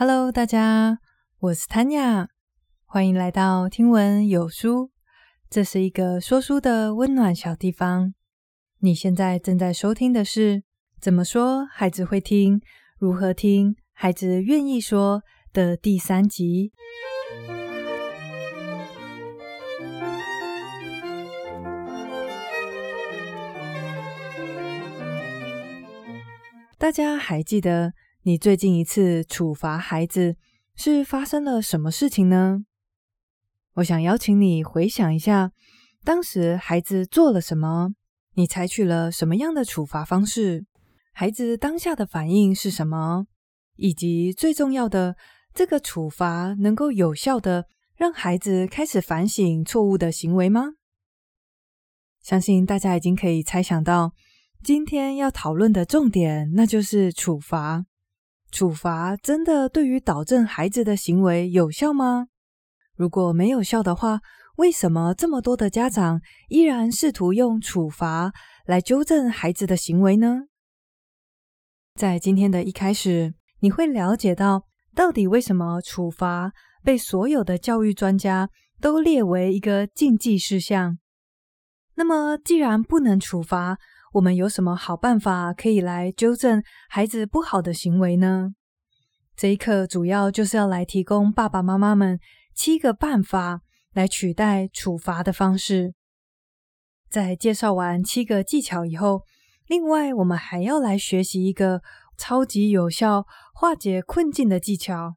Hello，大家，我是 Tanya，欢迎来到听闻有书。这是一个说书的温暖小地方。你现在正在收听的是《怎么说孩子会听？如何听孩子愿意说》的第三集。大家还记得你最近一次处罚孩子是发生了什么事情呢？我想邀请你回想一下，当时孩子做了什么，你采取了什么样的处罚方式，孩子当下的反应是什么，以及最重要的，这个处罚能够有效的让孩子开始反省错误的行为吗？相信大家已经可以猜想到。今天要讨论的重点，那就是处罚。处罚真的对于导正孩子的行为有效吗？如果没有效的话，为什么这么多的家长依然试图用处罚来纠正孩子的行为呢？在今天的一开始，你会了解到，到底为什么处罚被所有的教育专家都列为一个禁忌事项。那么，既然不能处罚，我们有什么好办法可以来纠正孩子不好的行为呢？这一课主要就是要来提供爸爸妈妈们七个办法来取代处罚的方式。在介绍完七个技巧以后，另外我们还要来学习一个超级有效化解困境的技巧。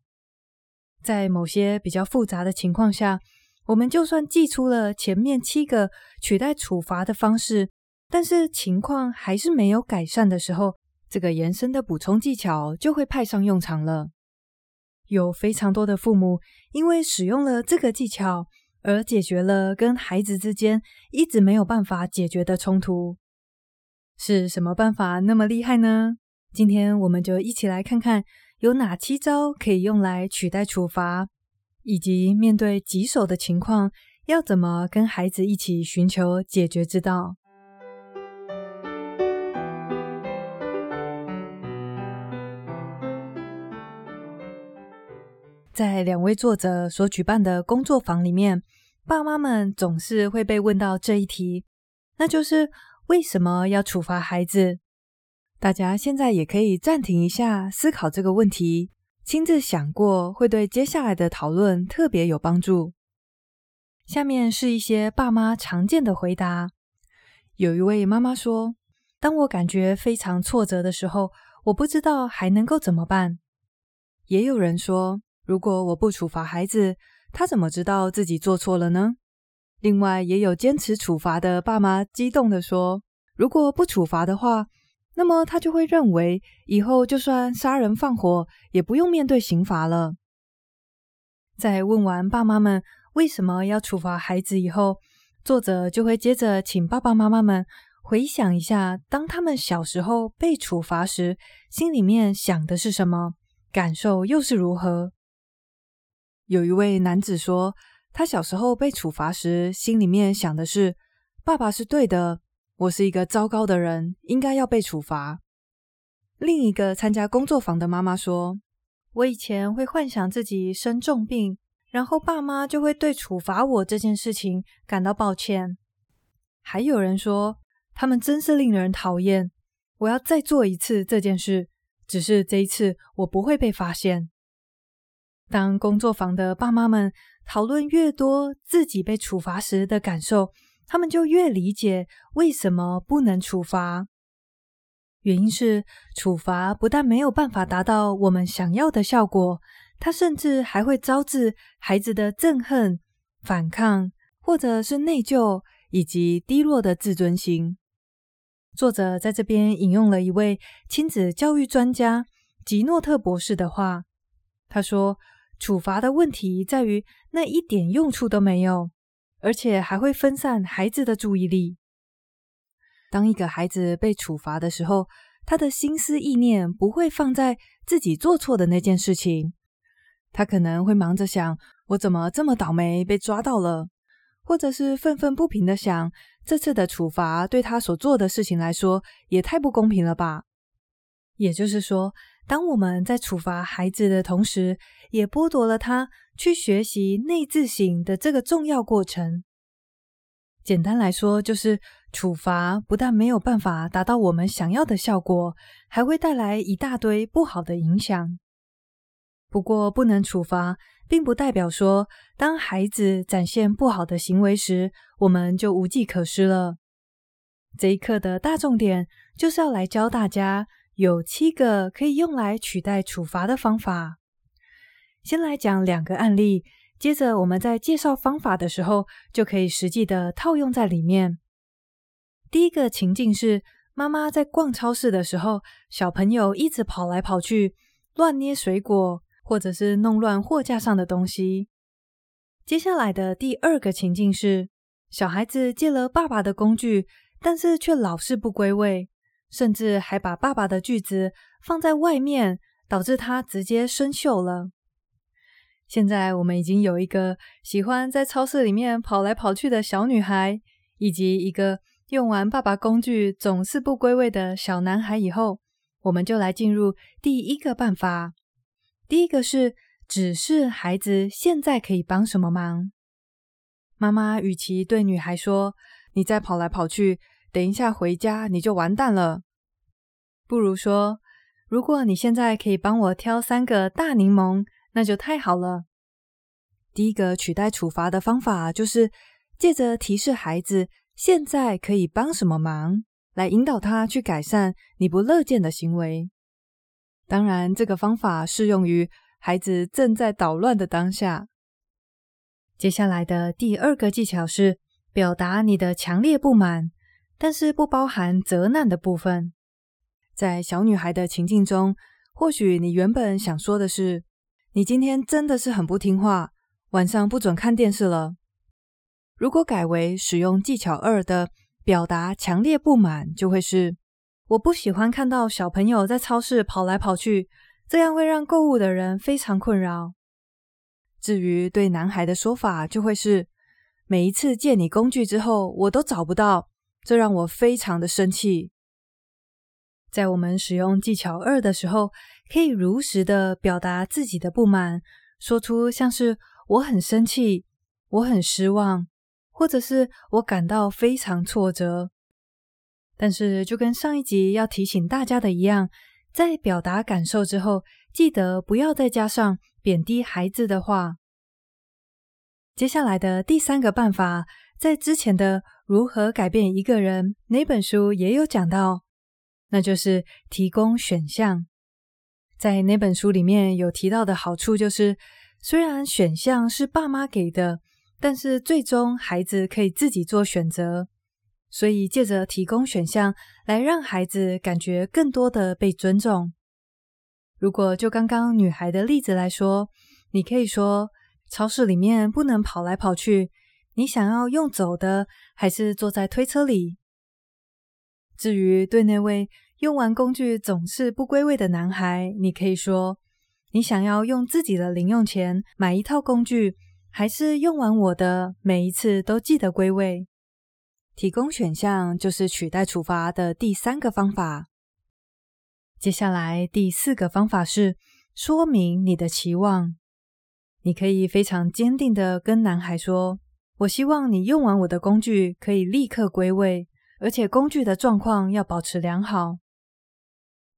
在某些比较复杂的情况下，我们就算记出了前面七个取代处罚的方式。但是情况还是没有改善的时候，这个延伸的补充技巧就会派上用场了。有非常多的父母因为使用了这个技巧，而解决了跟孩子之间一直没有办法解决的冲突。是什么办法那么厉害呢？今天我们就一起来看看有哪七招可以用来取代处罚，以及面对棘手的情况，要怎么跟孩子一起寻求解决之道。在两位作者所举办的工作坊里面，爸妈们总是会被问到这一题，那就是为什么要处罚孩子？大家现在也可以暂停一下，思考这个问题，亲自想过，会对接下来的讨论特别有帮助。下面是一些爸妈常见的回答。有一位妈妈说：“当我感觉非常挫折的时候，我不知道还能够怎么办。”也有人说，如果我不处罚孩子，他怎么知道自己做错了呢？另外，也有坚持处罚的爸妈激动地说：“如果不处罚的话，那么他就会认为以后就算杀人放火，也不用面对刑罚了。”在问完爸妈们为什么要处罚孩子以后，作者就会接着请爸爸妈妈们回想一下，当他们小时候被处罚时，心里面想的是什么，感受又是如何。有一位男子说，他小时候被处罚时，心里面想的是：“爸爸是对的，我是一个糟糕的人，应该要被处罚。”另一个参加工作坊的妈妈说：“我以前会幻想自己生重病，然后爸妈就会对处罚我这件事情感到抱歉。”还有人说：“他们真是令人讨厌，我要再做一次这件事，只是这一次我不会被发现。”当工作坊的爸妈们讨论越多自己被处罚时的感受，他们就越理解为什么不能处罚。原因是处罚不但没有办法达到我们想要的效果，它甚至还会招致孩子的憎恨、反抗，或者是内疚以及低落的自尊心。作者在这边引用了一位亲子教育专家吉诺特博士的话，他说。处罚的问题在于那一点用处都没有，而且还会分散孩子的注意力。当一个孩子被处罚的时候，他的心思意念不会放在自己做错的那件事情，他可能会忙着想：我怎么这么倒霉被抓到了？或者是愤愤不平的想：这次的处罚对他所做的事情来说也太不公平了吧？也就是说，当我们在处罚孩子的同时，也剥夺了他去学习内自省的这个重要过程。简单来说，就是处罚不但没有办法达到我们想要的效果，还会带来一大堆不好的影响。不过，不能处罚，并不代表说，当孩子展现不好的行为时，我们就无计可施了。这一课的大重点就是要来教大家，有七个可以用来取代处罚的方法。先来讲两个案例。接着，我们在介绍方法的时候，就可以实际的套用在里面。第一个情境是，妈妈在逛超市的时候，小朋友一直跑来跑去，乱捏水果，或者是弄乱货架上的东西。接下来的第二个情境是，小孩子借了爸爸的工具，但是却老是不归位，甚至还把爸爸的锯子放在外面，导致它直接生锈了。现在我们已经有一个喜欢在超市里面跑来跑去的小女孩，以及一个用完爸爸工具总是不归位的小男孩。以后，我们就来进入第一个办法。第一个是指示孩子现在可以帮什么忙。妈妈与其对女孩说：“你再跑来跑去，等一下回家你就完蛋了。”不如说：“如果你现在可以帮我挑三个大柠檬。”那就太好了。第一个取代处罚的方法，就是借着提示孩子现在可以帮什么忙，来引导他去改善你不乐见的行为。当然，这个方法适用于孩子正在捣乱的当下。接下来的第二个技巧是表达你的强烈不满，但是不包含责难的部分。在小女孩的情境中，或许你原本想说的是，你今天真的是很不听话，晚上不准看电视了。如果改为使用技巧二的表达强烈不满，就会是：我不喜欢看到小朋友在超市跑来跑去，这样会让购物的人非常困扰。至于对男孩的说法，就会是：每一次借你工具之后，我都找不到，这让我非常的生气。在我们使用技巧二的时候，可以如实的表达自己的不满，说出像是“我很生气”“我很失望”或者是我感到非常挫折。但是，就跟上一集要提醒大家的一样，在表达感受之后，记得不要再加上贬低孩子的话。接下来的第三个办法，在之前的《如何改变一个人》那本书也有讲到。那就是提供选项，在那本书里面有提到的好处就是，虽然选项是爸妈给的，但是最终孩子可以自己做选择。所以借着提供选项来让孩子感觉更多的被尊重。如果就刚刚女孩的例子来说，你可以说，超市里面不能跑来跑去，你想要用走的，还是坐在推车里？至于对那位用完工具总是不归位的男孩，你可以说：你想要用自己的零用钱买一套工具，还是用完我的每一次都记得归位？提供选项就是取代处罚的第三个方法。接下来第四个方法是说明你的期望。你可以非常坚定的跟男孩说：我希望你用完我的工具可以立刻归位。而且工具的状况要保持良好。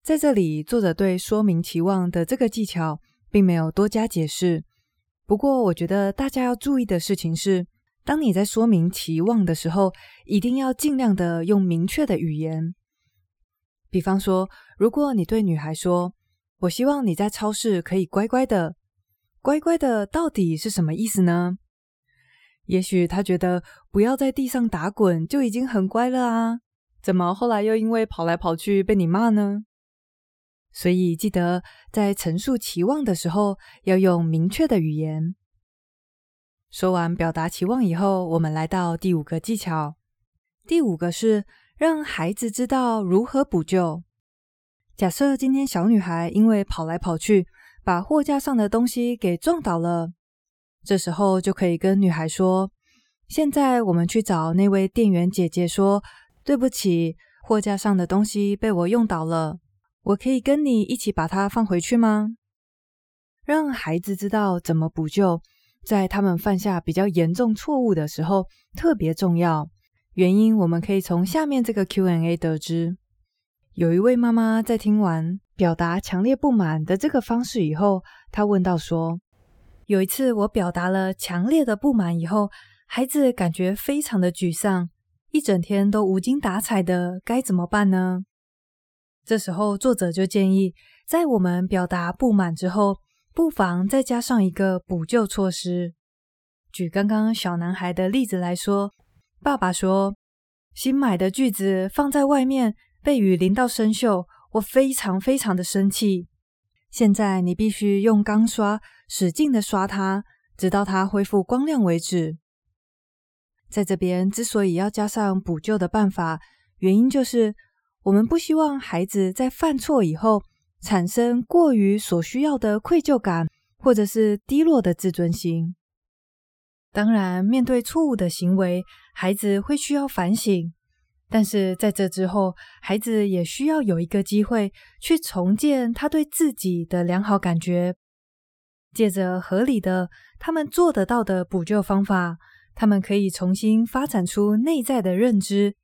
在这里，作者对说明期望的这个技巧并没有多加解释。不过，我觉得大家要注意的事情是，当你在说明期望的时候，一定要尽量的用明确的语言。比方说，如果你对女孩说：“我希望你在超市可以乖乖的，乖乖的，到底是什么意思呢？”也许他觉得不要在地上打滚就已经很乖了啊，怎么后来又因为跑来跑去被你骂呢？所以记得在陈述期望的时候要用明确的语言。说完表达期望以后，我们来到第五个技巧。第五个是让孩子知道如何补救。假设今天小女孩因为跑来跑去，把货架上的东西给撞倒了。这时候就可以跟女孩说：“现在我们去找那位店员姐姐说，对不起，货架上的东西被我用倒了，我可以跟你一起把它放回去吗？让孩子知道怎么补救，在他们犯下比较严重错误的时候特别重要。原因我们可以从下面这个 Q&A 得知。有一位妈妈在听完表达强烈不满的这个方式以后，她问到说：“有一次我表达了强烈的不满以后，孩子感觉非常的沮丧。”一整天都无精打采的，该怎么办呢？这时候，作者就建议，在我们表达不满之后，不妨再加上一个补救措施。举刚刚小男孩的例子来说，爸爸说：“新买的锯子放在外面，被雨淋到生锈，我非常非常的生气。现在你必须用钢刷使劲的刷它，直到它恢复光亮为止。”在这边之所以要加上补救的办法，原因就是我们不希望孩子在犯错以后产生过于所需要的愧疚感，或者是低落的自尊心。当然，面对错误的行为，孩子会需要反省，但是在这之后，孩子也需要有一个机会去重建他对自己的良好感觉，借着合理的他们做得到的补救方法。他们可以重新发展出内在的认知，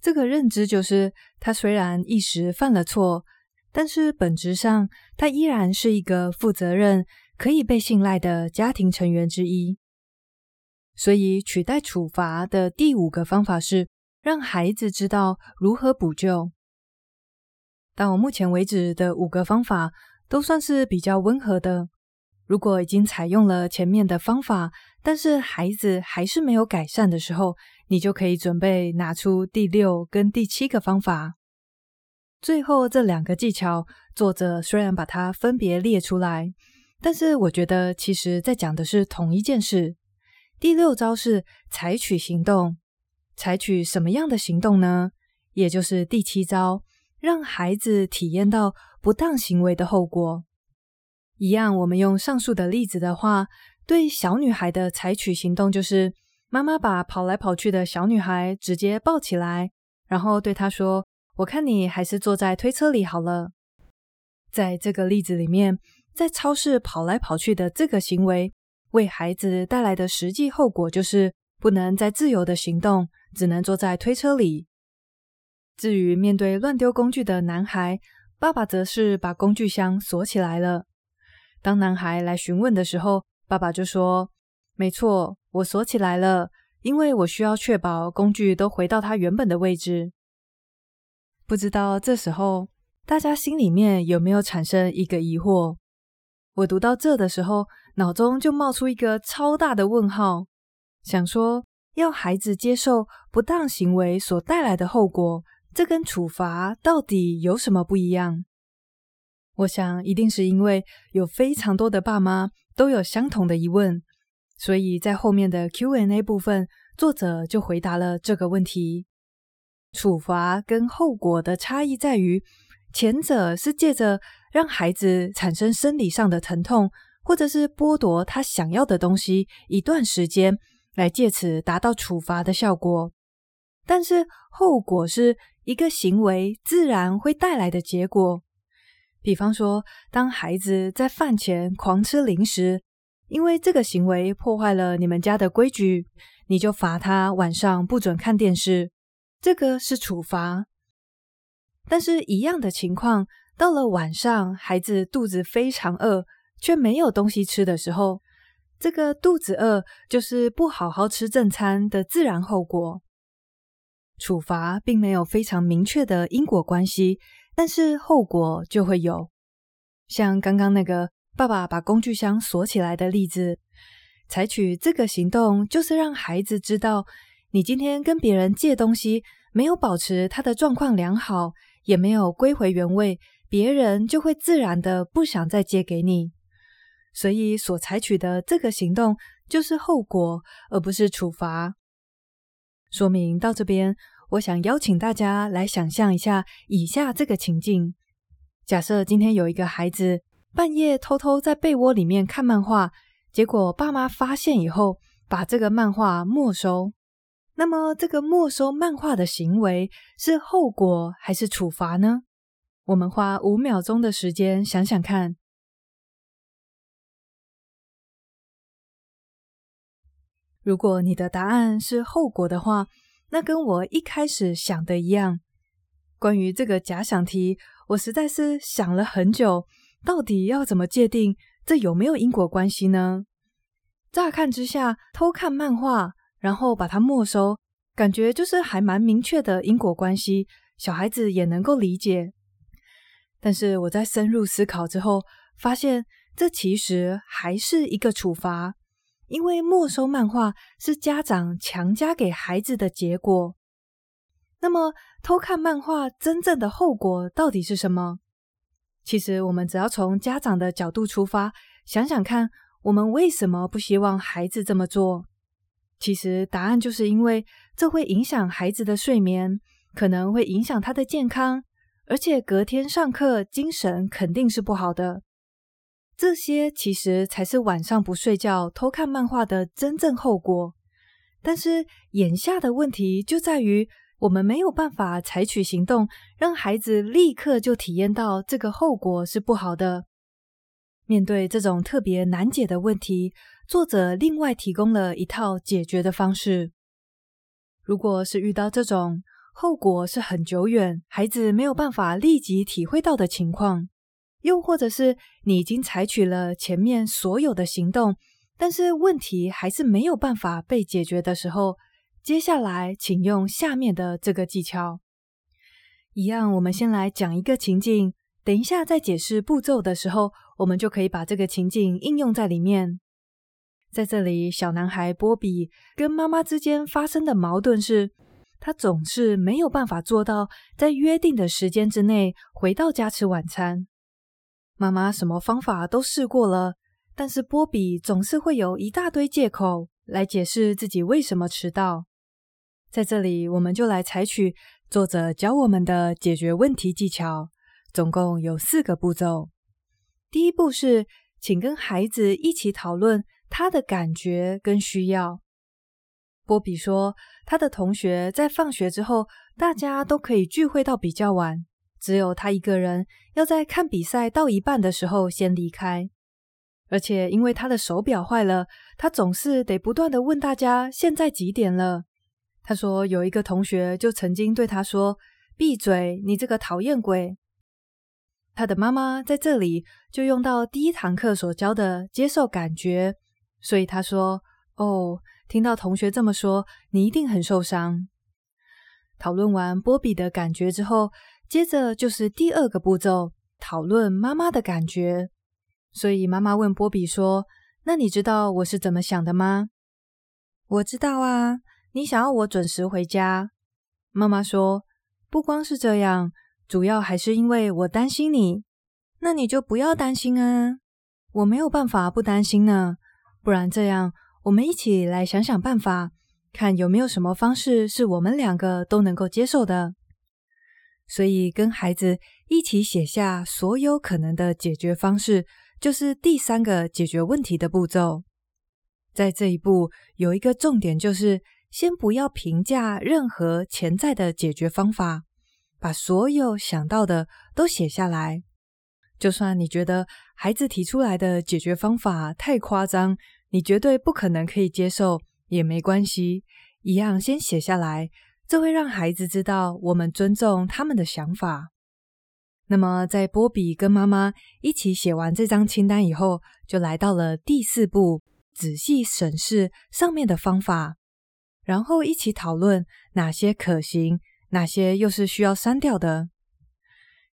这个认知就是，他虽然一时犯了错，但是本质上他依然是一个负责任、可以被信赖的家庭成员之一。所以，取代处罚的第五个方法是让孩子知道如何补救。到目前为止的五个方法都算是比较温和的。如果已经采用了前面的方法，但是孩子还是没有改善的时候，你就可以准备拿出第六跟第七个方法。最后这两个技巧，作者虽然把它分别列出来，但是我觉得其实在讲的是同一件事。第六招是采取行动，采取什么样的行动呢？也就是第七招，让孩子体验到不当行为的后果。一样，我们用上述的例子的话，对小女孩的采取行动就是，妈妈把跑来跑去的小女孩直接抱起来，然后对她说：“我看你还是坐在推车里好了。”在这个例子里面，在超市跑来跑去的这个行为，为孩子带来的实际后果就是不能再自由的行动，只能坐在推车里。至于面对乱丢工具的男孩，爸爸则是把工具箱锁起来了。当男孩来询问的时候，爸爸就说：“没错，我锁起来了，因为我需要确保工具都回到它原本的位置。”不知道这时候大家心里面有没有产生一个疑惑？我读到这的时候，脑中就冒出一个超大的问号，想说要孩子接受不当行为所带来的后果，这跟处罚到底有什么不一样？我想，一定是因为有非常多的爸妈都有相同的疑问，所以在后面的 Q&A 部分，作者就回答了这个问题。处罚跟后果的差异在于，前者是借着让孩子产生生理上的疼痛，或者是剥夺他想要的东西一段时间，来借此达到处罚的效果。但是后果是一个行为自然会带来的结果。比方说，当孩子在饭前狂吃零食，因为这个行为破坏了你们家的规矩，你就罚他晚上不准看电视，这个是处罚。但是，一样的情况，到了晚上，孩子肚子非常饿，却没有东西吃的时候，这个肚子饿就是不好好吃正餐的自然后果。处罚并没有非常明确的因果关系。但是后果就会有，像刚刚那个爸爸把工具箱锁起来的例子，采取这个行动就是让孩子知道，你今天跟别人借东西，没有保持他的状况良好，也没有归回原位，别人就会自然的不想再借给你。所以所采取的这个行动就是后果，而不是处罚。说明到这边。我想邀请大家来想象一下以下这个情境：假设今天有一个孩子半夜偷偷在被窝里面看漫画，结果爸妈发现以后，把这个漫画没收。那么，这个没收漫画的行为是后果还是处罚呢？我们花五秒钟的时间想想看。如果你的答案是后果的话，那跟我一开始想的一样。关于这个假想题，我实在是想了很久，到底要怎么界定这有没有因果关系呢？乍看之下，偷看漫画，然后把它没收，感觉就是还蛮明确的因果关系，小孩子也能够理解。但是我在深入思考之后，发现这其实还是一个处罚。因为没收漫画是家长强加给孩子的结果，那么偷看漫画真正的后果到底是什么？其实我们只要从家长的角度出发，想想看，我们为什么不希望孩子这么做？其实答案就是因为这会影响孩子的睡眠，可能会影响他的健康，而且隔天上课精神肯定是不好的。这些其实才是晚上不睡觉、偷看漫画的真正后果。但是眼下的问题就在于，我们没有办法采取行动，让孩子立刻就体验到这个后果是不好的。面对这种特别难解的问题，作者另外提供了一套解决的方式。如果是遇到这种后果是很久远，孩子没有办法立即体会到的情况。又或者是你已经采取了前面所有的行动，但是问题还是没有办法被解决的时候，接下来请用下面的这个技巧。一样，我们先来讲一个情境，等一下在解释步骤的时候，我们就可以把这个情境应用在里面。在这里，小男孩波比跟妈妈之间发生的矛盾是，他总是没有办法做到在约定的时间之内回到家吃晚餐。妈妈什么方法都试过了，但是波比总是会有一大堆借口来解释自己为什么迟到。在这里，我们就来采取作者教我们的解决问题技巧，总共有四个步骤。第一步是，请跟孩子一起讨论他的感觉跟需要。波比说，他的同学在放学之后，大家都可以聚会到比较晚。只有他一个人要在看比赛到一半的时候先离开，而且因为他的手表坏了，他总是得不断的问大家现在几点了。他说有一个同学就曾经对他说：“闭嘴，你这个讨厌鬼。”他的妈妈在这里就用到第一堂课所教的接受感觉，所以他说：“哦，听到同学这么说，你一定很受伤。”讨论完波比的感觉之后。接着就是第二个步骤，讨论妈妈的感觉。所以妈妈问波比说：“那你知道我是怎么想的吗？”“我知道啊，你想要我准时回家。”妈妈说：“不光是这样，主要还是因为我担心你。那你就不要担心啊，我没有办法不担心呢。不然这样，我们一起来想想办法，看有没有什么方式是我们两个都能够接受的。”所以，跟孩子一起写下所有可能的解决方式，就是第三个解决问题的步骤。在这一步，有一个重点，就是先不要评价任何潜在的解决方法，把所有想到的都写下来。就算你觉得孩子提出来的解决方法太夸张，你绝对不可能可以接受，也没关系，一样先写下来。这会让孩子知道我们尊重他们的想法。那么，在波比跟妈妈一起写完这张清单以后，就来到了第四步，仔细审视上面的方法，然后一起讨论哪些可行，哪些又是需要删掉的。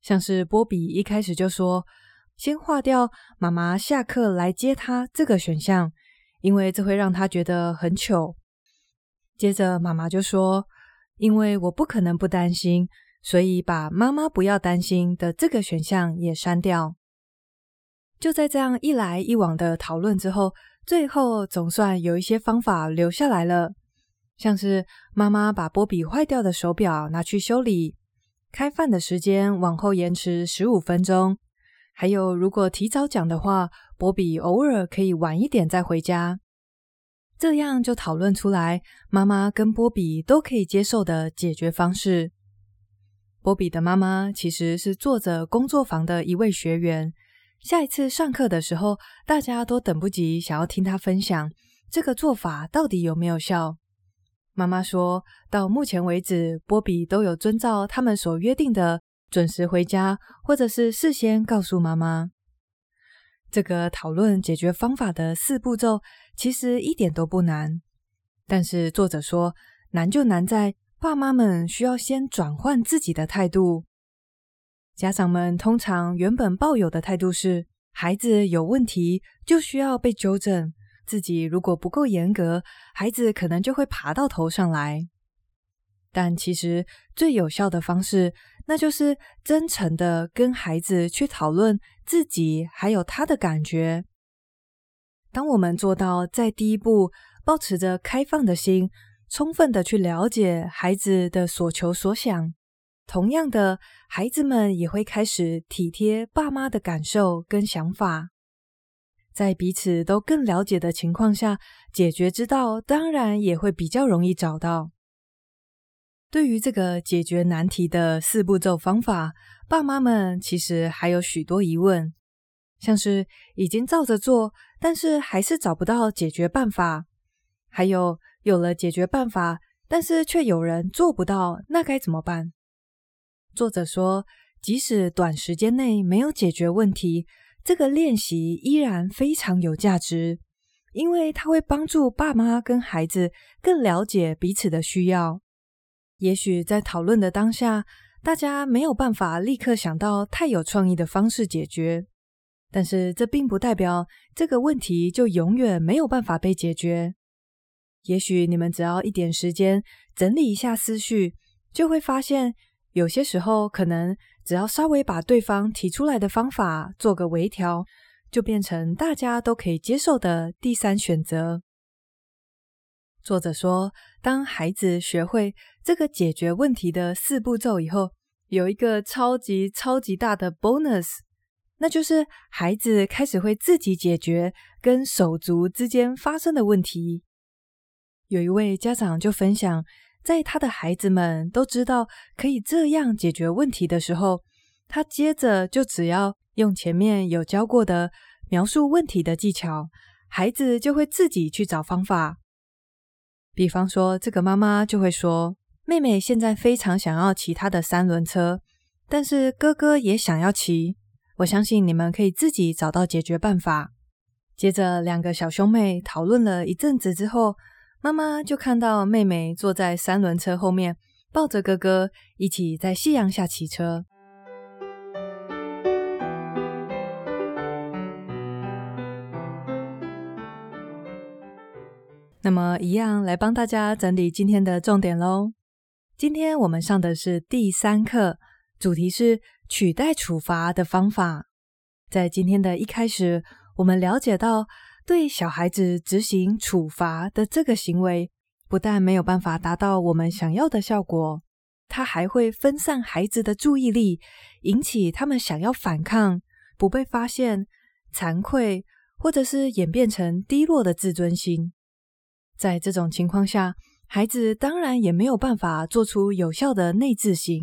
像是波比一开始就说，先划掉妈妈下课来接他这个选项，因为这会让他觉得很糗。接着妈妈就说，因为我不可能不担心，所以把“妈妈不要担心”的这个选项也删掉。就在这样一来一往的讨论之后，最后总算有一些方法留下来了，像是妈妈把波比坏掉的手表拿去修理，开饭的时间往后延迟十五分钟，还有如果提早讲的话，波比偶尔可以晚一点再回家。这样就讨论出来，妈妈跟波比都可以接受的解决方式。波比的妈妈其实是作者工作坊的一位学员。下一次上课的时候，大家都等不及想要听她分享这个做法到底有没有效。妈妈说，到目前为止，波比都有遵照他们所约定的准时回家，或者是事先告诉妈妈。这个讨论解决方法的四步骤其实一点都不难，但是作者说，难就难在。爸妈们需要先转换自己的态度。家长们通常原本抱有的态度是，孩子有问题就需要被纠正，自己如果不够严格，孩子可能就会爬到头上来。但其实最有效的方式，那就是真诚的跟孩子去讨论自己还有他的感觉。当我们做到在第一步保持着开放的心，充分的去了解孩子的所求所想，同样的，孩子们也会开始体贴爸妈的感受跟想法，在彼此都更了解的情况下，解决之道当然也会比较容易找到。对于这个解决难题的四步骤方法，爸妈们其实还有许多疑问，像是已经照着做，但是还是找不到解决办法，还有。有了解决办法，但是却有人做不到，那该怎么办？作者说，即使短时间内没有解决问题，这个练习依然非常有价值，因为它会帮助爸妈跟孩子更了解彼此的需要。也许在讨论的当下，大家没有办法立刻想到太有创意的方式解决，但是这并不代表这个问题就永远没有办法被解决。也许你们只要一点时间整理一下思绪，就会发现，有些时候可能只要稍微把对方提出来的方法做个微调，就变成大家都可以接受的第三选择。作者说，当孩子学会这个解决问题的四步骤以后，有一个超级超级大的 bonus，那就是孩子开始会自己解决跟手足之间发生的问题。有一位家长就分享，在他的孩子们都知道可以这样解决问题的时候，他接着就只要用前面有教过的描述问题的技巧，孩子就会自己去找方法。比方说，这个妈妈就会说：“妹妹现在非常想要骑她的三轮车，但是哥哥也想要骑。我相信你们可以自己找到解决办法。”接着，两个小兄妹讨论了一阵子之后。妈妈就看到妹妹坐在三轮车后面，抱着哥哥一起在夕阳下骑车。那么，一样来帮大家整理今天的重点喽。今天我们上的是第三课，主题是取代处罚的方法。在今天的一开始，我们了解到。对小孩子执行处罚的这个行为，不但没有办法达到我们想要的效果，它还会分散孩子的注意力，引起他们想要反抗、不被发现、惭愧，或者是演变成低落的自尊心。在这种情况下，孩子当然也没有办法做出有效的内自省。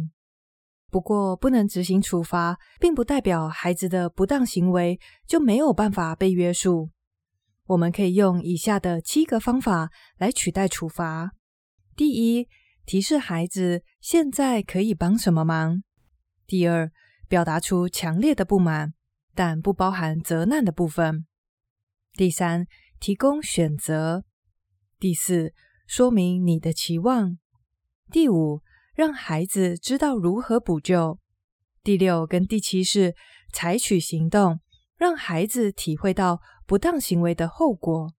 不过，不能执行处罚，并不代表孩子的不当行为就没有办法被约束。我们可以用以下的七个方法来取代处罚：第一，提示孩子现在可以帮什么忙；第二，表达出强烈的不满，但不包含责难的部分；第三，提供选择；第四，说明你的期望；第五，让孩子知道如何补救；第六跟第七是采取行动，让孩子体会到。不当行为的后果，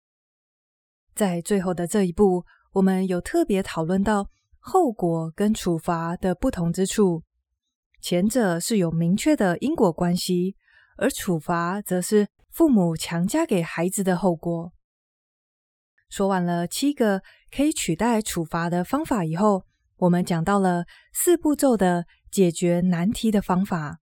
在最后的这一步，我们有特别讨论到后果跟处罚的不同之处。前者是有明确的因果关系，而处罚则是父母强加给孩子的后果。说完了七个可以取代处罚的方法以后，我们讲到了四步骤的解决难题的方法。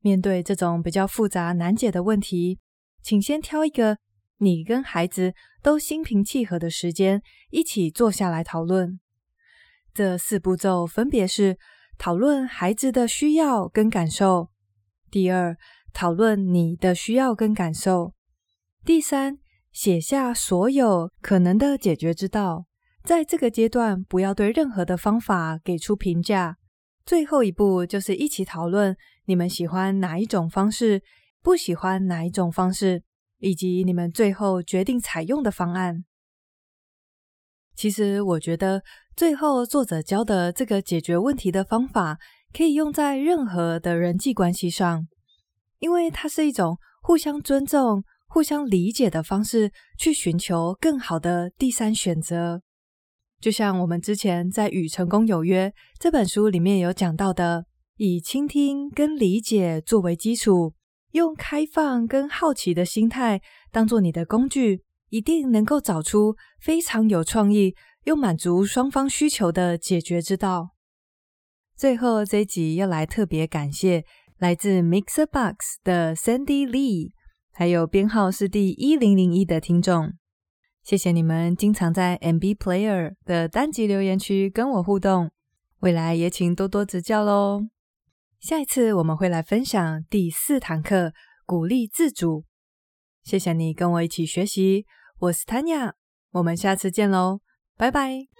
面对这种比较复杂难解的问题，请先挑一个你跟孩子都心平气和的时间，一起坐下来讨论。这四步骤分别是：讨论孩子的需要跟感受；第二，讨论你的需要跟感受；第三，写下所有可能的解决之道。在这个阶段，不要对任何的方法给出评价。最后一步就是一起讨论你们喜欢哪一种方式，不喜欢哪一种方式，以及你们最后决定采用的方案。其实，我觉得最后作者教的这个解决问题的方法，可以用在任何的人际关系上，因为它是一种互相尊重、互相理解的方式，去寻求更好的第三选择。就像我们之前在《与成功有约》这本书里面有讲到的，以倾听跟理解作为基础，用开放跟好奇的心态当做你的工具，一定能够找出非常有创意又满足双方需求的解决之道。最后这一集要来特别感谢来自 MixerBox 的 Sandy Lee，还有编号是第一零零一的听众。谢谢你们经常在 MB Player 的单集留言区跟我互动，未来也请多多指教喽。下一次我们会来分享第四堂课，鼓励自主。谢谢你跟我一起学习，我是 Tanya，我们下次见喽，拜拜。